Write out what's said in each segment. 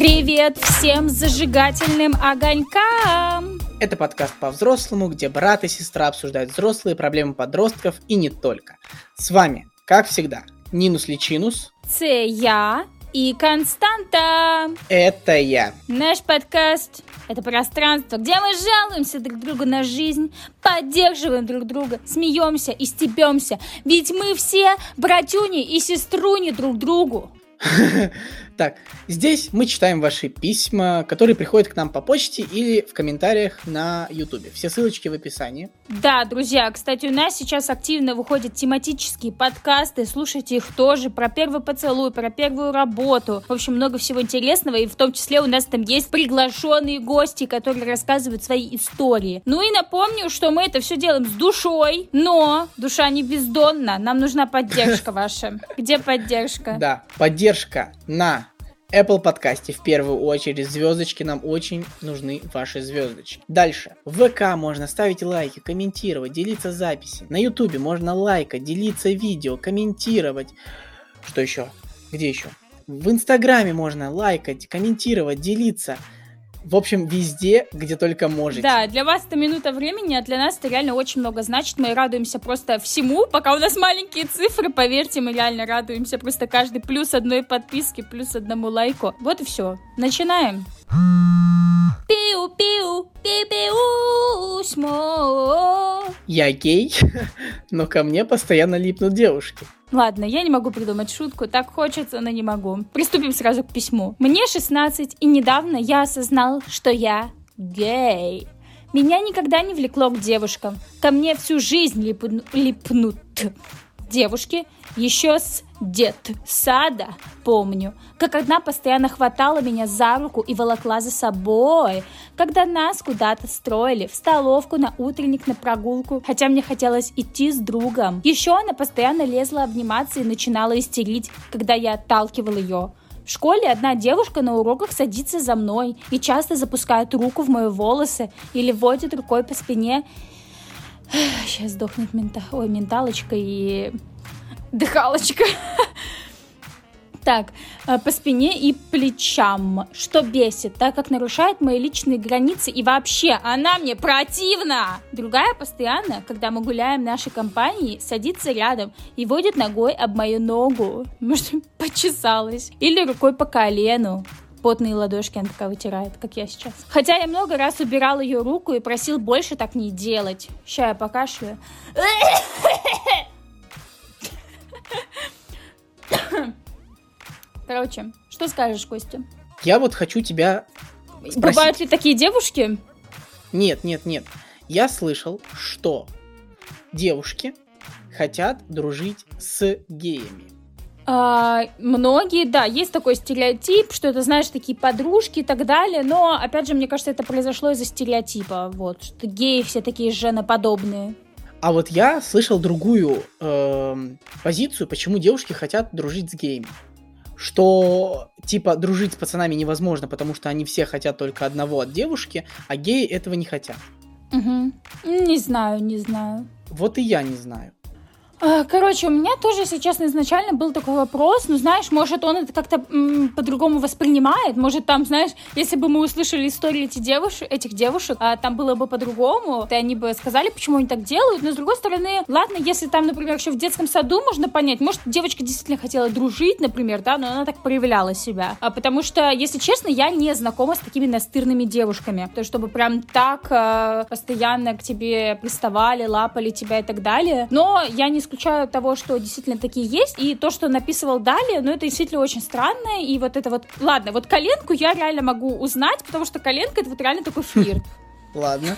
Привет всем зажигательным огонькам! Это подкаст по-взрослому, где брат и сестра обсуждают взрослые проблемы подростков и не только. С вами, как всегда, Нинус Личинус. Це я и Константа. Это я. Наш подкаст – это пространство, где мы жалуемся друг другу на жизнь, поддерживаем друг друга, смеемся и стебемся. Ведь мы все братюни и сеструни друг другу. Так, здесь мы читаем ваши письма, которые приходят к нам по почте или в комментариях на YouTube. Все ссылочки в описании. Да, друзья, кстати, у нас сейчас активно выходят тематические подкасты, слушайте их тоже, про первый поцелуй, про первую работу. В общем, много всего интересного, и в том числе у нас там есть приглашенные гости, которые рассказывают свои истории. Ну и напомню, что мы это все делаем с душой, но душа не бездонна, нам нужна поддержка ваша. Где поддержка? Да, поддержка на Apple подкасте в первую очередь. Звездочки нам очень нужны ваши звездочки. Дальше. В ВК можно ставить лайки, комментировать, делиться записи. На Ютубе можно лайкать, делиться видео, комментировать. Что еще? Где еще? В Инстаграме можно лайкать, комментировать, делиться. В общем, везде, где только можете. Да, для вас это минута времени, а для нас это реально очень много значит. Мы радуемся просто всему, пока у нас маленькие цифры, поверьте, мы реально радуемся просто каждый плюс одной подписки, плюс одному лайку. Вот и все. Начинаем. Пиу-пиу, пиу-пиу, смо. Я гей, но ко мне постоянно липнут девушки. Ладно, я не могу придумать шутку, так хочется, но не могу. Приступим сразу к письму. Мне 16, и недавно я осознал, что я гей. Меня никогда не влекло к девушкам. Ко мне всю жизнь липну, липнут девушки. Еще с дед сада помню, как одна постоянно хватала меня за руку и волокла за собой, когда нас куда-то строили, в столовку, на утренник, на прогулку, хотя мне хотелось идти с другом. Еще она постоянно лезла обниматься и начинала истерить, когда я отталкивал ее. В школе одна девушка на уроках садится за мной и часто запускает руку в мои волосы или водит рукой по спине. Сейчас сдохнет мента... Ой, менталочка и дыхалочка. Так, э, по спине и плечам, что бесит, так как нарушает мои личные границы и вообще она мне противна. Другая постоянно, когда мы гуляем в нашей компании, садится рядом и водит ногой об мою ногу. Может, почесалась. Или рукой по колену. Потные ладошки она такая вытирает, как я сейчас. Хотя я много раз убирал ее руку и просил больше так не делать. Ща я покашляю. Короче, что скажешь, Костя? Я вот хочу тебя спросить. Бывают ли такие девушки? Нет, нет, нет. Я слышал, что девушки хотят дружить с геями. А, многие, да, есть такой стереотип, что это, знаешь, такие подружки и так далее, но, опять же, мне кажется, это произошло из-за стереотипа, вот, что геи все такие женоподобные. А вот я слышал другую э, позицию, почему девушки хотят дружить с геями. Что, типа, дружить с пацанами невозможно, потому что они все хотят только одного от девушки, а геи этого не хотят. Угу. Не знаю, не знаю. Вот и я не знаю. А, Короче, у меня тоже, если честно, изначально был такой вопрос, ну, знаешь, может, он это как-то по-другому воспринимает, может, там, знаешь, если бы мы услышали истории эти девушек, этих девушек, а, там было бы по-другому, то они бы сказали, почему они так делают, но, с другой стороны, ладно, если там, например, еще в детском саду можно понять, может, девочка действительно хотела дружить, например, да, но она так проявляла себя, а, потому что, если честно, я не знакома с такими настырными девушками, то, чтобы прям так а, постоянно к тебе приставали, лапали тебя и так далее, но я не исключаю того, что действительно такие есть, и то, что написывал далее, ну, это действительно очень странно, и вот это вот, ладно, вот коленку я реально могу узнать, потому что коленка это вот реально такой флирт. Ладно.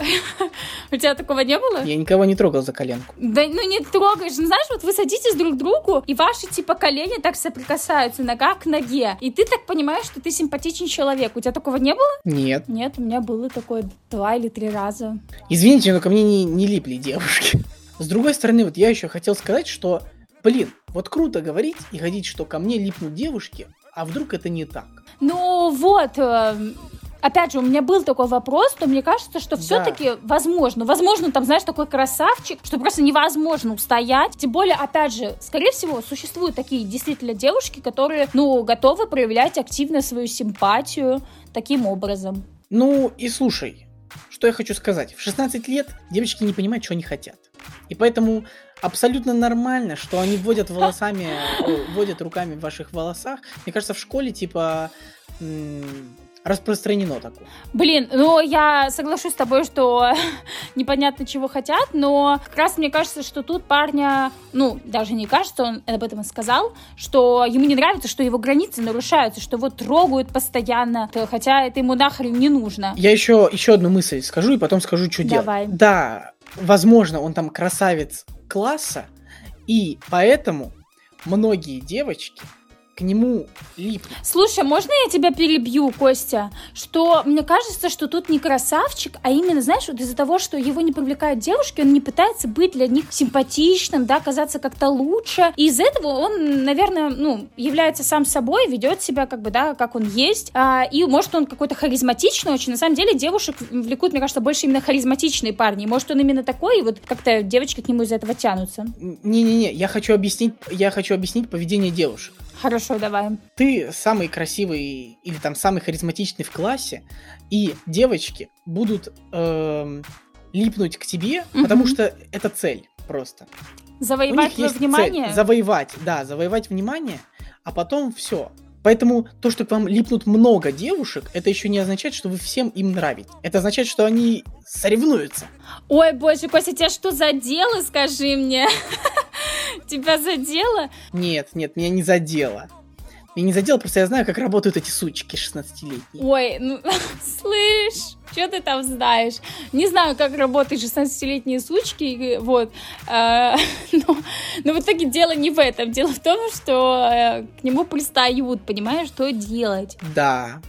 У тебя такого не было? Я никого не трогал за коленку. Да ну не трогаешь, ну знаешь, вот вы садитесь друг к другу, и ваши типа колени так соприкасаются, нога к ноге, и ты так понимаешь, что ты симпатичный человек. У тебя такого не было? Нет. Нет, у меня было такое два или три раза. Извините, но ко мне не, не липли девушки. С другой стороны, вот я еще хотел сказать, что, блин, вот круто говорить и ходить, что ко мне липнут девушки, а вдруг это не так? Ну вот, э, опять же, у меня был такой вопрос, то мне кажется, что все-таки возможно. Возможно, там, знаешь, такой красавчик, что просто невозможно устоять. Тем более, опять же, скорее всего, существуют такие действительно девушки, которые, ну, готовы проявлять активно свою симпатию таким образом. Ну и слушай, что я хочу сказать. В 16 лет девочки не понимают, что они хотят. И поэтому абсолютно нормально, что они вводят волосами, вводят руками в ваших волосах. Мне кажется, в школе, типа, распространено такое. Блин, ну я соглашусь с тобой, что непонятно чего хотят, но как раз мне кажется, что тут парня, ну, даже не кажется, он об этом и сказал, что ему не нравится, что его границы нарушаются, что его трогают постоянно, хотя это ему нахрен не нужно. Я еще, еще одну мысль скажу и потом скажу, что Давай. делать. Да, возможно, он там красавец класса, и поэтому многие девочки к нему липнет. Слушай, можно я тебя перебью, Костя? Что мне кажется, что тут не красавчик, а именно, знаешь, вот из-за того, что его не привлекают девушки, он не пытается быть для них симпатичным, да, казаться как-то лучше. И из этого он, наверное, ну, является сам собой, ведет себя как бы, да, как он есть. А, и может он какой-то харизматичный очень. На самом деле девушек влекут, мне кажется, больше именно харизматичные парни. Может он именно такой, и вот как-то девочки к нему из-за этого тянутся. Не-не-не, я хочу объяснить, я хочу объяснить поведение девушек. Хорошо, давай. Ты самый красивый или там самый харизматичный в классе, и девочки будут э, липнуть к тебе, угу. потому что это цель просто. Завоевать твое внимание? Цель. Завоевать, да, завоевать внимание, а потом все. Поэтому то, что к вам липнут много девушек, это еще не означает, что вы всем им нравитесь. Это означает, что они соревнуются. Ой, боже, Костя, тебя что задело, скажи мне? Тебя задело? Нет, нет, меня не задело. Меня не задело, просто я знаю, как работают эти сучки 16-летние. Ой, ну, слышь, что ты там знаешь? Не знаю, как работают 16-летние сучки, вот. А, но, но в итоге дело не в этом. Дело в том, что э, к нему пристают, понимаешь, что делать. Да,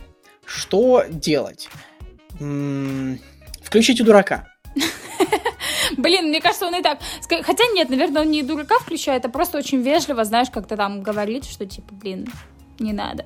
что делать? М-м- включите дурака. Блин, мне кажется, он и так... Хотя нет, наверное, он не дурака включает, а просто очень вежливо, знаешь, как-то там говорит, что типа, блин, не надо.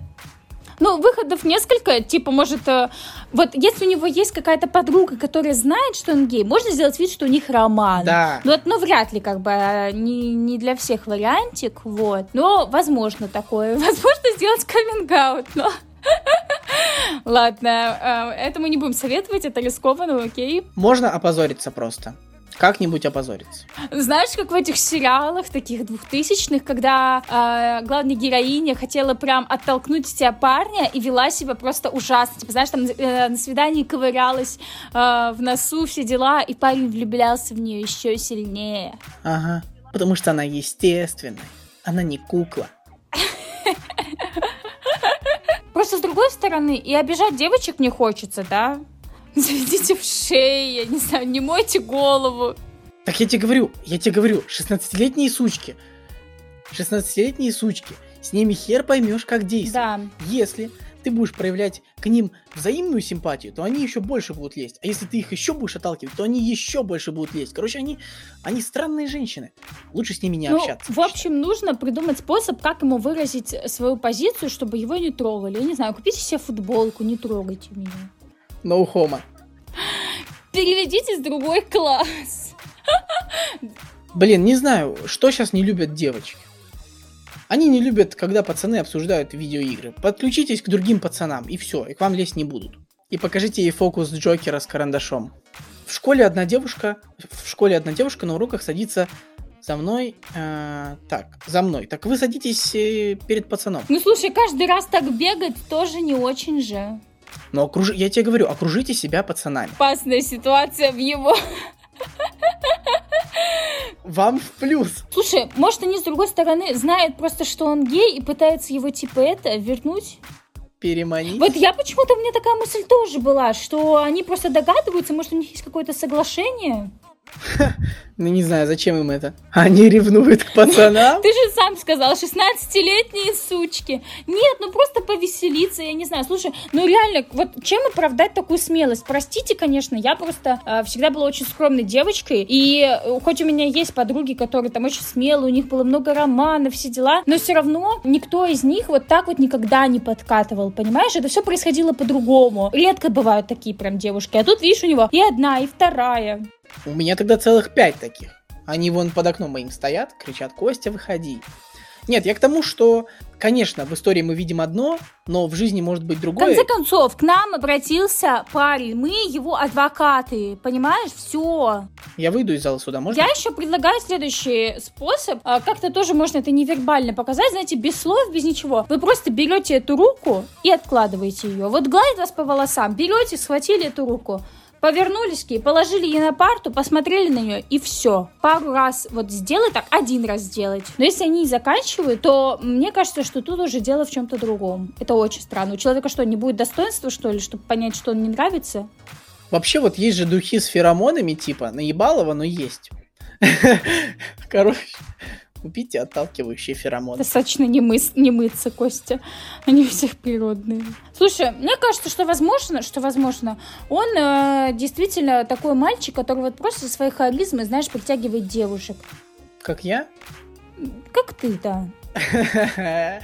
Ну, выходов несколько, типа, может, э, вот если у него есть какая-то подруга, которая знает, что он гей, можно сделать вид, что у них роман. Да. Ну, ну вряд ли, как бы, а, не, не для всех вариантик, вот. Но, возможно, такое. Возможно, сделать каминг но... Ладно, э, это мы не будем советовать, это рискованно, окей. Можно опозориться просто как-нибудь опозориться. Знаешь, как в этих сериалах таких двухтысячных, когда э, главная героиня хотела прям оттолкнуть тебя парня и вела себя просто ужасно. Типа, знаешь, там э, на свидании ковырялась э, в носу, все дела, и парень влюблялся в нее еще сильнее. Ага, потому что она естественная, она не кукла. Просто с другой стороны, и обижать девочек не хочется, да? Заведите в шею, я не знаю, не мойте голову. Так я тебе говорю, я тебе говорю, 16-летние сучки. 16-летние сучки. С ними хер поймешь, как действовать. Да. Если ты будешь проявлять к ним взаимную симпатию, то они еще больше будут лезть. А если ты их еще будешь отталкивать, то они еще больше будут лезть. Короче, они, они странные женщины. Лучше с ними не ну, общаться. В общем, нужно придумать способ, как ему выразить свою позицию, чтобы его не трогали. Я не знаю, купите себе футболку, не трогайте меня. No homo. Переведите в другой класс. Блин, не знаю, что сейчас не любят девочки. Они не любят, когда пацаны обсуждают видеоигры. Подключитесь к другим пацанам, и все, и к вам лезть не будут. И покажите ей фокус Джокера с карандашом. В школе одна девушка, в школе одна девушка на уроках садится за мной, э, так, за мной. Так вы садитесь э, перед пацаном. Ну слушай, каждый раз так бегать тоже не очень же. Но окруж... я тебе говорю, окружите себя пацанами. Опасная ситуация в его. Вам в плюс. Слушай, может они с другой стороны знают просто, что он гей и пытаются его типа это вернуть? Переманить? Вот я почему-то, у меня такая мысль тоже была, что они просто догадываются, может у них есть какое-то соглашение? Ну не знаю, зачем им это. Они ревнуют к пацанам? Ты же сам сказал, 16-летние сучки. Нет, ну просто повеселиться, я не знаю. Слушай, ну реально, вот чем оправдать такую смелость? Простите, конечно, я просто э, всегда была очень скромной девочкой, и э, хоть у меня есть подруги, которые там очень смелые, у них было много романов, все дела, но все равно никто из них вот так вот никогда не подкатывал, понимаешь? Это все происходило по-другому. Редко бывают такие прям девушки, а тут, видишь, у него и одна, и вторая. У меня тогда целых пять таких. Они вон под окном моим стоят, кричат, Костя, выходи. Нет, я к тому, что, конечно, в истории мы видим одно, но в жизни может быть В другое. конце концов, к нам обратился парень, мы его адвокаты, понимаешь? Все. Я выйду из зала суда, можно? Я еще предлагаю следующий способ. А, Как-то тоже можно это невербально показать, знаете, без слов, без ничего. Вы просто берете эту руку и откладываете ее. Вот гладит вас по волосам, берете, схватили эту руку, повернулись к ней, положили ее на парту, посмотрели на нее и все. Пару раз вот сделай так, один раз сделать. Но если они не заканчивают, то мне кажется, что тут уже дело в чем-то другом. Это очень странно. У человека что, не будет достоинства, что ли, чтобы понять, что он не нравится? Вообще вот есть же духи с феромонами, типа, наебалово, но есть. Короче, купите отталкивающие феромоны. Достаточно не, мыс- не мыться, Костя. Они у всех природные. Слушай, мне кажется, что возможно, что возможно, он э, действительно такой мальчик, который вот просто своей харизмой, знаешь, притягивает девушек. Как я? Как ты, да.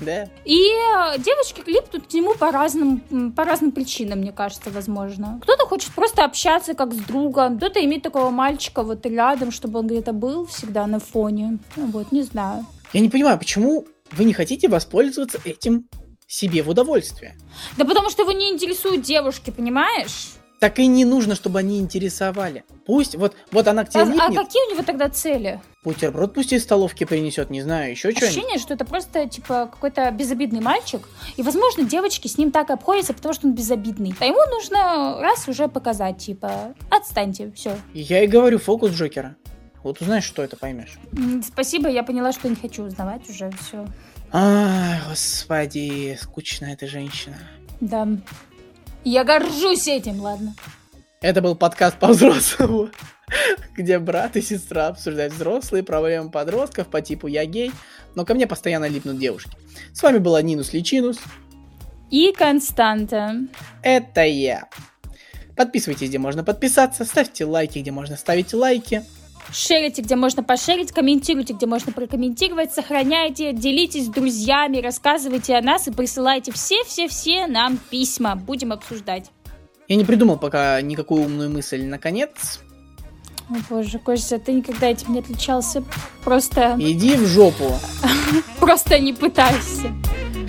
Да. И э, девочки липнут к нему по разным, по разным причинам, мне кажется, возможно. Кто-то хочет просто общаться как с другом, кто-то имеет такого мальчика вот рядом, чтобы он где-то был всегда на фоне. Вот, не знаю. Я не понимаю, почему вы не хотите воспользоваться этим себе в удовольствие? Да потому что его не интересуют девушки, понимаешь? Так и не нужно, чтобы они интересовали. Пусть, вот, вот она к тебе А, а липнет, какие у него тогда цели? бутерброд пусть из столовки принесет, не знаю, еще что-нибудь. Ощущение, что это просто, типа, какой-то безобидный мальчик. И, возможно, девочки с ним так обходятся, потому что он безобидный. А ему нужно раз уже показать, типа, отстаньте, все. Я и говорю, фокус Джокера. Вот узнаешь, что это, поймешь. Спасибо, я поняла, что не хочу узнавать уже, все. Ай, господи, скучная эта женщина. Да. Я горжусь этим, ладно. Это был подкаст по-взрослому, где брат и сестра обсуждают взрослые проблемы подростков по типу «я гей», но ко мне постоянно липнут девушки. С вами была Нинус Личинус, И Константа. это я. Подписывайтесь, где можно подписаться, ставьте лайки, где можно ставить лайки. Шерите, где можно пошерить, комментируйте, где можно прокомментировать, сохраняйте, делитесь с друзьями, рассказывайте о нас и присылайте все-все-все нам письма. Будем обсуждать. Я не придумал пока никакую умную мысль. Наконец, О боже, Костя, ты никогда этим не отличался. Просто, иди в жопу. просто не пытайся.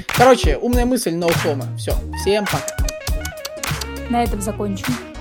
Короче, умная мысль, no homo. Все, всем пока. На этом закончим.